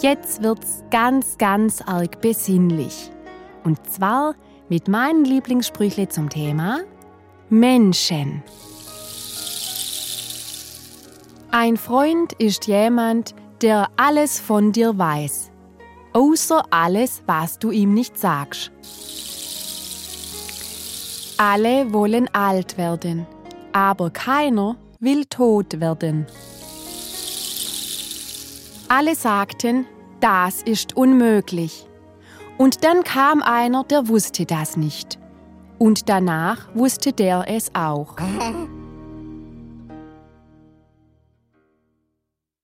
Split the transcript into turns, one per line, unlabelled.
Jetzt wird's ganz, ganz arg besinnlich. Und zwar mit meinen Lieblingssprüchle zum Thema Menschen. Ein Freund ist jemand, der alles von dir weiß, außer alles, was du ihm nicht sagst. Alle wollen alt werden, aber keiner will tot werden. Alle sagten, das ist unmöglich. Und dann kam einer, der wusste das nicht. Und danach wusste der es auch.